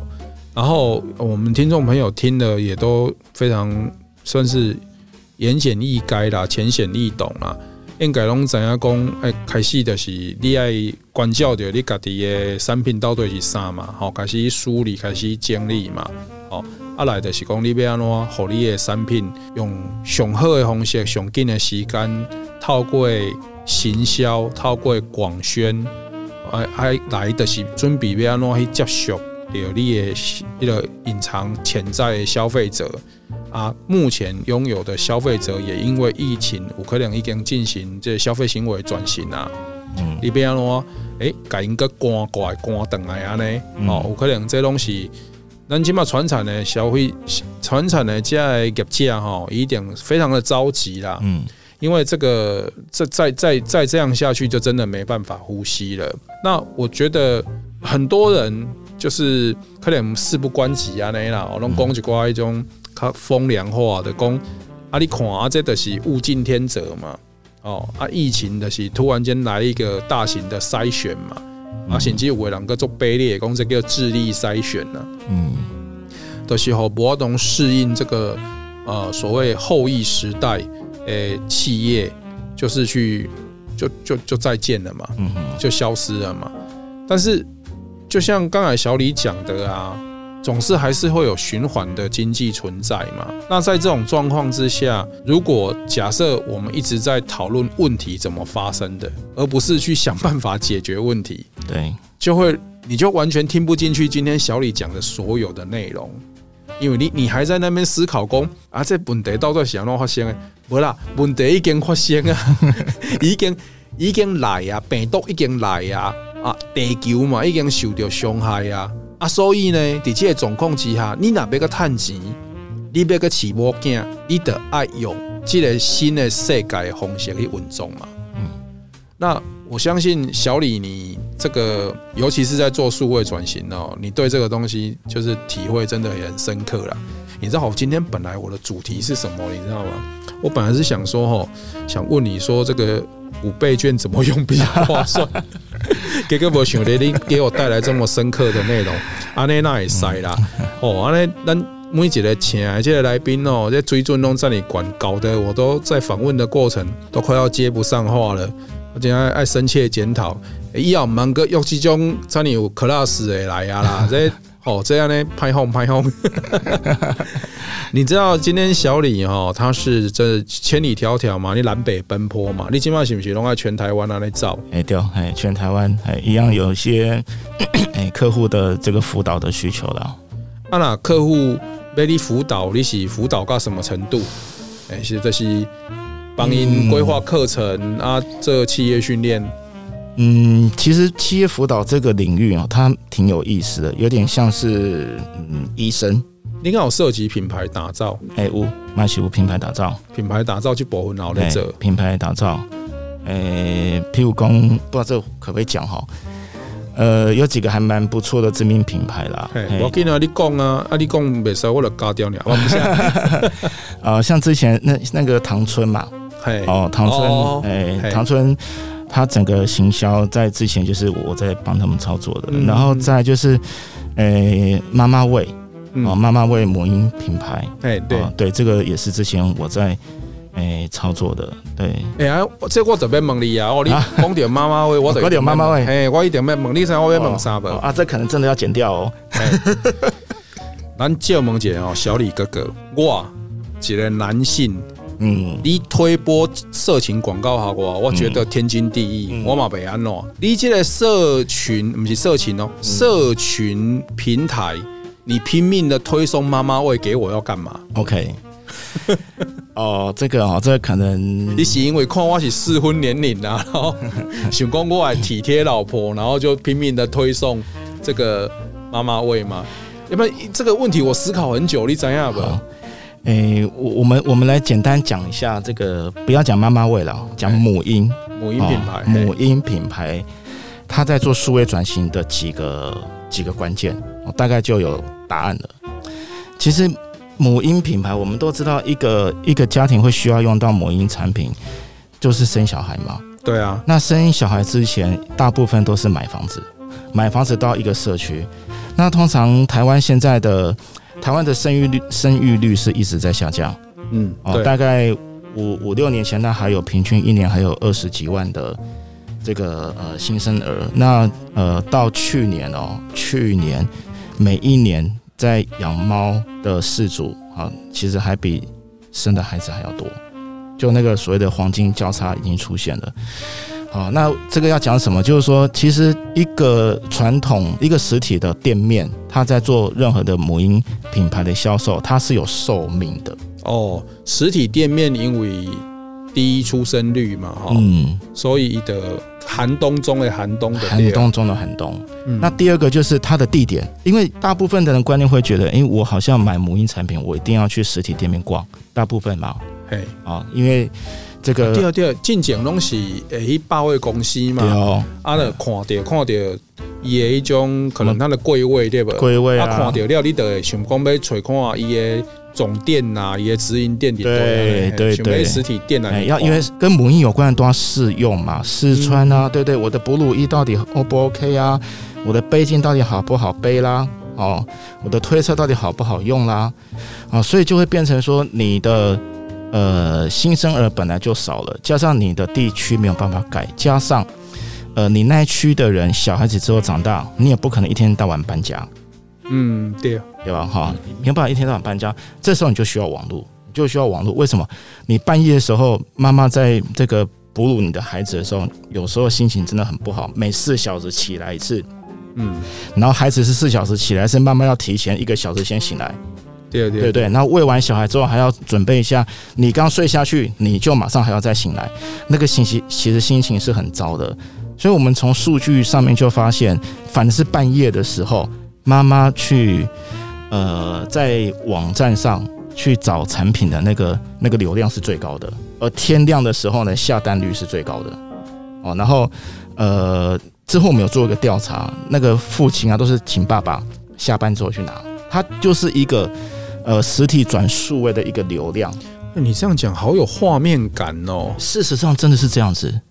B: 然后我们听众朋友听的也都非常算是言简意赅啦，浅显易懂啦。应该拢知影讲，哎，开始就是你爱关照着你家己的产品到底是啥嘛，好，开始梳理，开始整理嘛，好，啊来就是讲你要安怎，互你的产品用上好的方式、上紧的时间，透过行销、透过广宣，哎哎来就是准备要安怎去接触着你的一个隐藏潜在的消费者。啊，目前拥有的消费者也因为疫情，有可能已经进行这消费行为转型啊。嗯，你比方说，诶，改一个关过来关等来啊呢？哦，有可能这东西，咱起码传产的消费，传产的这业界哈，一定非常的着急啦。嗯，因为这个，这再再再这样下去，就真的没办法呼吸了。那我觉得很多人就是可能事不关己啊，那啦，我拢讲一寡一种。较风凉话的讲，啊，你看啊，这都是物竞天择嘛，哦，啊，疫情的是突然间来一个大型的筛选嘛，啊，甚至有个人个做卑劣，讲这叫智力筛选呢，嗯，的时候不能适应这个呃所谓后疫时代，诶、欸，企业就是去就就就再见了嘛，嗯，就消失了嘛，但是就像刚才小李讲的啊。总是还是会有循环的经济存在嘛？那在这种状况之下，如果假设我们一直在讨论问题怎么发生的，而不是去想办法解决问题，
C: 对，
B: 就会你就完全听不进去今天小李讲的所有的内容，因为你你还在那边思考工啊，这问题到底是怎样发生的？不啦，问题已经发生啊，已经已经来啊，病毒已经来啊，啊，地球嘛已经受到伤害啊。啊，所以呢，在这个状况之下，你若要个趁钱，你要个起波镜，你得爱用这个新的世界的方式去运作嘛。嗯，那我相信小李，你这个尤其是在做数位转型哦，你对这个东西就是体会真的也很深刻啦。你知道，我今天本来我的主题是什么？你知道吗？我本来是想说，哈，想问你说这个五倍券怎么用比较划算。结果没想到你给我带来这么深刻的内容，安尼那也塞啦。哦，安尼咱每一个请来这个来宾哦，这水准拢在你管，搞得我都在访问的过程都快要接不上话了。我今天爱深切检讨，以后忙个用这种这里有 class 的来啊啦，这哦这样呢，拍轰拍轰。你知道今天小李哈，他是这千里迢迢嘛，你南北奔波嘛，你今晚是不是拢在全台湾那里找？
C: 哎对，哎全台湾哎一样有一些 哎客户的这个辅导的需求了。
B: 啊那客户被你辅导，你是辅导到什么程度？哎，是这是帮您规划课程啊，这企业训练。
C: 嗯，其实企业辅导这个领域啊，它挺有意思的，有点像是嗯医生。
B: 你看，有涉及品牌打造，
C: 哎，有，嘛是有品牌打造，
B: 品牌打造去保护劳力者，
C: 品牌打造，诶，譬如讲，不知道这可不可以讲哈？呃，有几个还蛮不错的知名品牌啦。
B: 我跟你讲啊，啊，你讲没事，我来嘎掉你。
C: 啊，像之前那那个唐春嘛，哦，唐村，哎，唐春，他整个行销在之前就是我在帮他们操作的，然后再就是，诶，妈妈味。哦，妈妈味母婴品牌，哎，对对，这个也是之前我在诶操作的，对。哎
B: 呀，这我特别问你啊，哦，你讲点妈妈味，我得 讲点妈妈味，哎，我一点没问你啥，我要问啥不？
C: 啊，这可能真的要剪掉哦。
B: 咱借问姐哦，小李哥哥，我一个男性，嗯，你推播色情广告好不好？我觉得天经地义，我嘛袂安喏。你这个社群不是色情哦，社群平台。你拼命的推送妈妈味给我要干嘛
C: ？OK，哦，这个哦，这个可能
B: 你是因为看我是适婚年龄啊，然后 想讲我来体贴老婆，然后就拼命的推送这个妈妈味吗？要不然这个问题我思考很久，你怎样不？
C: 诶，我我们我们来简单讲一下这个，不要讲妈妈味了，讲母婴
B: 母婴品牌
C: 母婴品牌，它在做数位转型的几个几个关键。我大概就有答案了。其实母婴品牌，我们都知道，一个一个家庭会需要用到母婴产品，就是生小孩嘛。
B: 对啊。那
C: 生小孩之前，大部分都是买房子，买房子到一个社区。那通常台湾现在的台湾的生育率生育率是一直在下降，
B: 嗯，
C: 哦，大概五五六年前，那还有平均一年还有二十几万的这个呃新生儿，那呃到去年哦，去年每一年在养猫的饲主啊，其实还比生的孩子还要多，就那个所谓的黄金交叉已经出现了。好，那这个要讲什么？就是说，其实一个传统、一个实体的店面，它在做任何的母婴品牌的销售，它是有寿命的。
B: 哦，实体店面因为低出生率嘛，哈，嗯，所以的寒冬中的寒冬的
C: 寒冬中的寒冬。嗯，那第二个就是它的地点，因为大部分的人观念会觉得，哎，我好像买母婴产品，我一定要去实体店面逛。大部分嘛，
B: 嘿，
C: 啊，因为。这个
B: 第二第二进前拢是诶一百位公司嘛，哦、啊，那看到看到伊的一种可能它的柜位对不？
C: 柜位啊，
B: 啊看到了你得想讲要揣看伊的总店呐，伊的直营店里
C: 对对对，
B: 实体店呐，
C: 要因为跟母婴有关的都要试用嘛，试穿啊，对对，我的哺乳衣到底 O 不 OK 啊？我的背巾到底好不好背啦？哦，我的推车到底好不好用啦？啊，所以就会变成说你的。呃，新生儿本来就少了，加上你的地区没有办法改，加上呃，你那区的人小孩子之后长大，你也不可能一天到晚搬家。
B: 嗯，对，
C: 对吧？哈，没有办法一天到晚搬家，这时候你就需要网络，你就需要网络。为什么？你半夜的时候，妈妈在这个哺乳你的孩子的时候，有时候心情真的很不好，每四小时起来一次，嗯，然后孩子是四小时起来，是妈妈要提前一个小时先醒来。
B: 对对对，
C: 对，然后喂完小孩之后还要准备一下，你刚睡下去，你就马上还要再醒来，那个信息其实心情是很糟的。所以，我们从数据上面就发现，反正是半夜的时候，妈妈去呃在网站上去找产品的那个那个流量是最高的，而天亮的时候呢，下单率是最高的。哦，然后呃之后我们有做一个调查，那个父亲啊都是请爸爸下班之后去拿，他就是一个。呃，实体转数位的一个流量，
B: 你这样讲好有画面感哦。
C: 事实上，真的是这样子。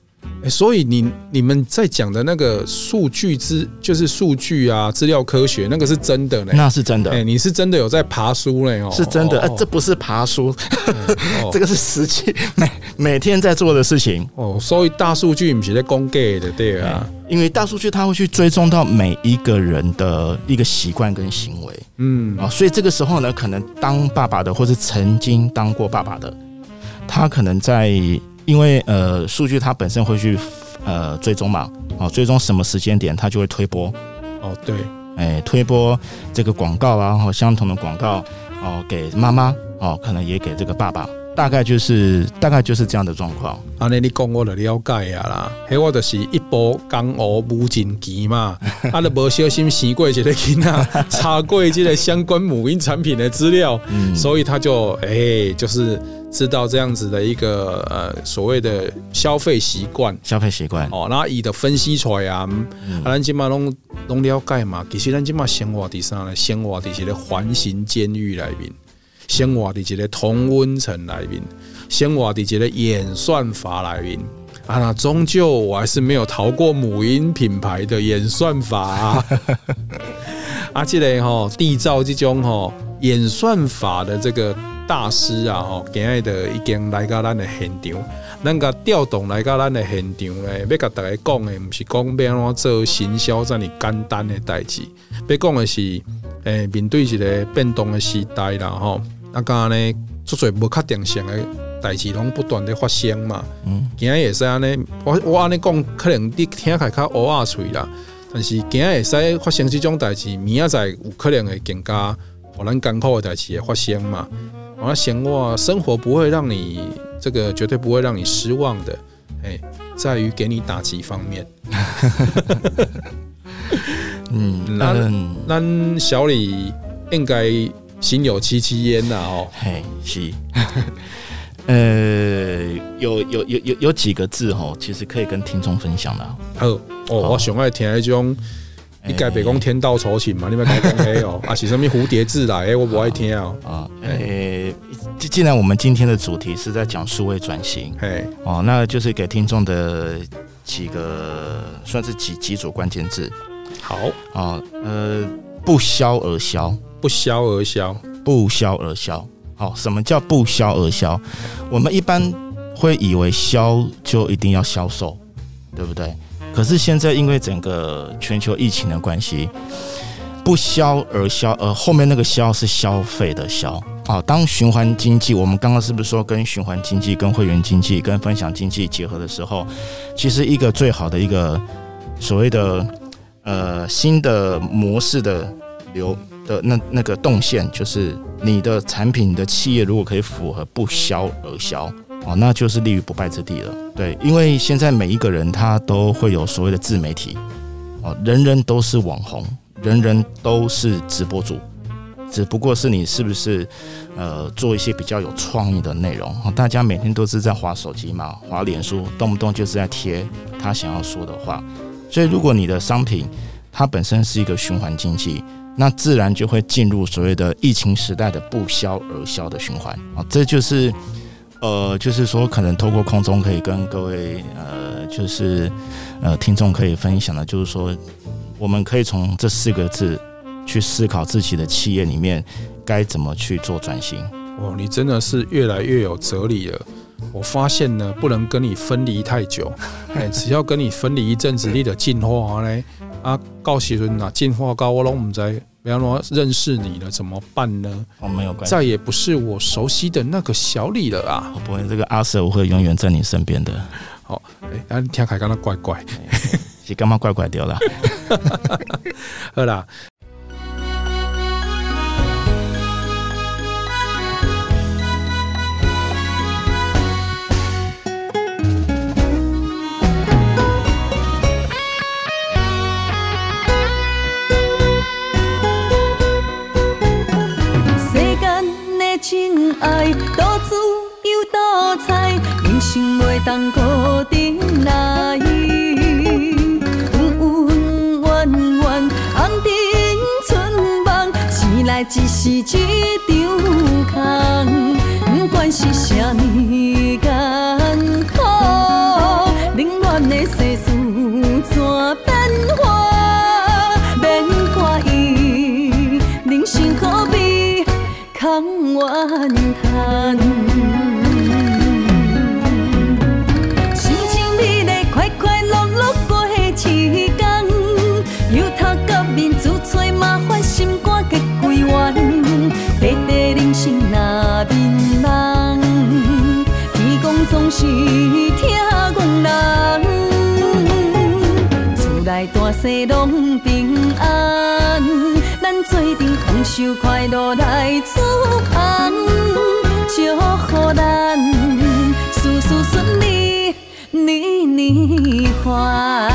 B: 欸、所以你你们在讲的那个数据资，就是数据啊，资料科学，那个是真的呢？
C: 那是真的。
B: 哎、欸，你是真的有在爬书嘞？哦，
C: 是真的。呃，这不是爬书，哦、这个是实际每每天在做的事情。
B: 哦，所以大数据不是在公给的，对啊。
C: 因为大数据它会去追踪到每一个人的一个习惯跟行为。嗯啊，所以这个时候呢，可能当爸爸的，或是曾经当过爸爸的，他可能在。因为呃，数据它本身会去呃追踪嘛，哦，追踪什么时间点它就会推播，
B: 哦，对，
C: 哎，推播这个广告啊，或相同的广告哦，给妈妈哦，可能也给这个爸爸。大概就是大概就是这样的状况。
B: 啊，那你讲我就了解呀啦。嘿，我就是一波江湖无尽期嘛，啊，都无小心洗过这个囡仔，查过这个相关母婴产品的资料，嗯，所以他就哎、欸，就是知道这样子的一个呃所谓的消费习惯，
C: 消费习惯
B: 哦，然后伊的分析出来啊，啊，咱今嘛拢拢了解嘛，其实咱今嘛生活在啥呢？生活在一个环形监狱里面。生活伫一个同温层里面，生活伫一个演算法里面啊，那终究我还是没有逃过母婴品牌的演算法啊！啊，这个吼缔造这种吼演算法的这个大师啊，吼今日的已经来到咱的现场，咱个调动来到咱的现场咧，要甲大家讲的，不是讲要安怎做行销这么简单的代志，要讲的是，诶，面对一个变动的时代啦，吼。那刚刚呢，做做无确定性的代志，拢不断的发生嘛。嗯，今日也是安尼，我我安尼讲，可能你听起来较乌啊嘴啦。但是今日也是发生这种代志，明仔载有可能会更加互咱艰苦的代志会发生嘛。我生活生活不会让你这个绝对不会让你失望的，哎，在于给你打击方面。嗯，咱咱小李应该。心有戚戚焉呐，哦，
C: 嘿，是，呃，有有有有有几个字哦，其实可以跟听众分享的。
B: 哦哦，我想爱听那种，你改别讲天道酬勤嘛，你们改讲黑哦，啊，是什么蝴蝶自来，我不爱听哦。啊，诶，
C: 既然我们今天的主题是在讲数位转型，
B: 嘿，
C: 哦，那就是给听众的几个算是几几组关键字。
B: 好，
C: 啊，呃。不消而销，
B: 不销而销，
C: 不销而销。好，什么叫不销而销？我们一般会以为销就一定要销售，对不对？可是现在因为整个全球疫情的关系，不销而销，而后面那个销是消费的销。好，当循环经济，我们刚刚是不是说跟循环经济、跟会员经济、跟分享经济结合的时候，其实一个最好的一个所谓的呃新的模式的流。的那那个动线，就是你的产品、的企业如果可以符合不销而销哦，那就是立于不败之地了。对，因为现在每一个人他都会有所谓的自媒体哦，人人都是网红，人人都是直播主，只不过是你是不是呃做一些比较有创意的内容。大家每天都是在滑手机嘛，滑脸书，动不动就是在贴他想要说的话。所以，如果你的商品它本身是一个循环经济。那自然就会进入所谓的疫情时代的不销而销的循环啊，这就是呃，就是说可能透过空中可以跟各位呃，就是呃听众可以分享的，就是说我们可以从这四个字去思考自己的企业里面该怎么去做转型。
B: 哦，你真的是越来越有哲理了。我发现呢，不能跟你分离太久，哎，只要跟你分离一阵子，你的进化呢，啊，到时阵哪进化高，我拢唔知。比方说认识你了怎么办呢？
C: 哦，没有关系，
B: 再也不是我熟悉的那个小李了啊！
C: 不会，这个阿 Sir 我会永远在你身边的。
B: 好，哎，听凯刚刚怪怪，
C: 是干嘛怪怪掉了？
B: 好啦。
D: 是啥大细拢平安，咱做阵丰收快乐来助航，祝福咱事事顺利，年年欢。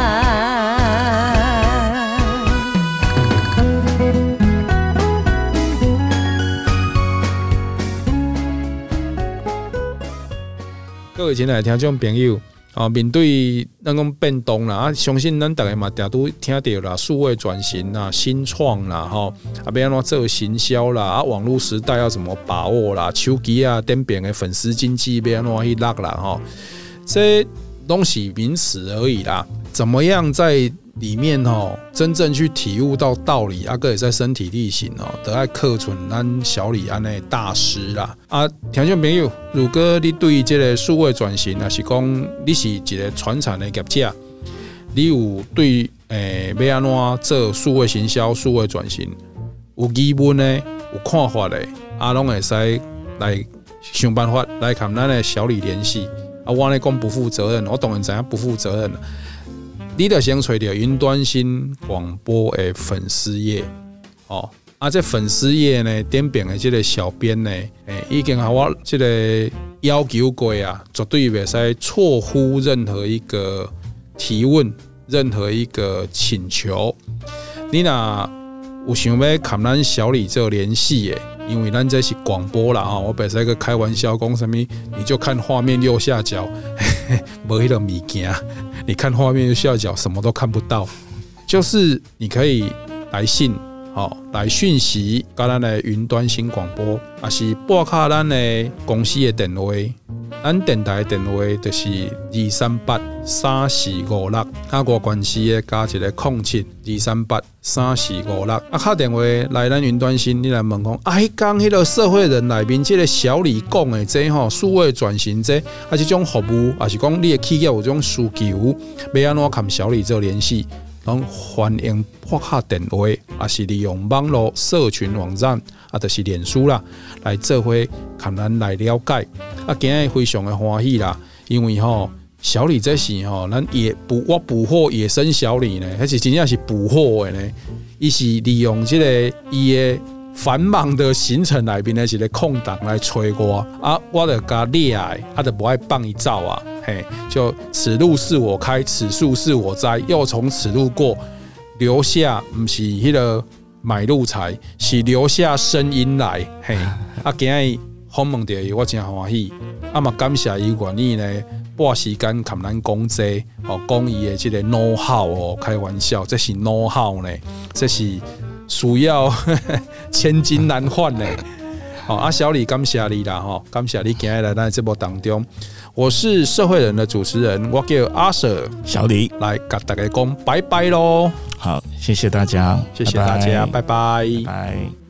B: 各位亲爱的听众朋友啊，面对咱讲变动啦，啊，相信咱大家嘛，定都听到啦，数位转型啦，新创啦，吼，啊，要安怎做行销啦，啊，网络时代要怎么把握啦，手机啊，电变的粉丝经济要安怎去拉啦，吼，这东西名词而已啦，怎么样在？里面哦，真正去体悟到道理，阿哥也在身体力行哦，得爱克存咱小李安的大师啦。啊，听众朋友，如果你对这个数位转型，还是讲你是一个传产的业者，你有对诶要安怎做数位行销、数位转型有疑问呢？有看法的，阿拢会使来想办法来跟咱的小李联系。啊，我呢讲不负责任，我当然知影不负责任。你得先找到云端新广播的粉丝页，哦，啊，这粉丝页呢，点评的这个小编呢，诶，已经和我这个要求过啊，绝对袂使错呼任何一个提问，任何一个请求。你若有想要跟咱小李做联系的，因为咱这是广播啦，啊，我本身个开玩笑讲什么，你就看画面右下角，没迄个物件。你看画面右下角什么都看不到，就是你可以来信，好来讯息，跟咱的云端新广播，也是拨卡咱的公司的电话，咱电台的电话就是二三八三四五六，啊，外关系的加一个空七二三八三四五六，啊，敲电话来咱云端新，你来问讲，啊，迄讲迄个社会人内面，即个小李讲的这吼，数位转型这，啊，这种服务，也是讲你的企业有种需求，要安怎跟小李做联系？拢欢迎拨下电话，也是利用网络社群网站，啊，就是脸书啦，来做伙看咱来了解。啊，今日非常的欢喜啦，因为吼小李这是吼，咱野捕我捕获野生小李呢，还是真正是捕获的呢？伊是利用即个伊的繁忙的行程内边的一个空档来找我，啊，我就甲猎爱，啊，就不爱放伊走啊。嘿，就此路是我开，此树是我栽，又从此路过，留下不是迄个买路财，是留下声音来。嘿，啊，今日访问到伊，我真欢喜。啊嘛，感谢伊愿意呢，拨时间跟咱讲这哦，讲伊的这个 know how 哦，开玩笑，这是 know how 呢，这是需要千金难换呢。好，阿小李，感谢你啦，哈，感谢你今日来咱节目当中。我是社会人的主持人，我叫阿 Sir
C: 小李，
B: 来跟大家讲拜拜喽。
C: 好，谢谢大家，
B: 谢谢大家，拜拜。
C: 拜拜。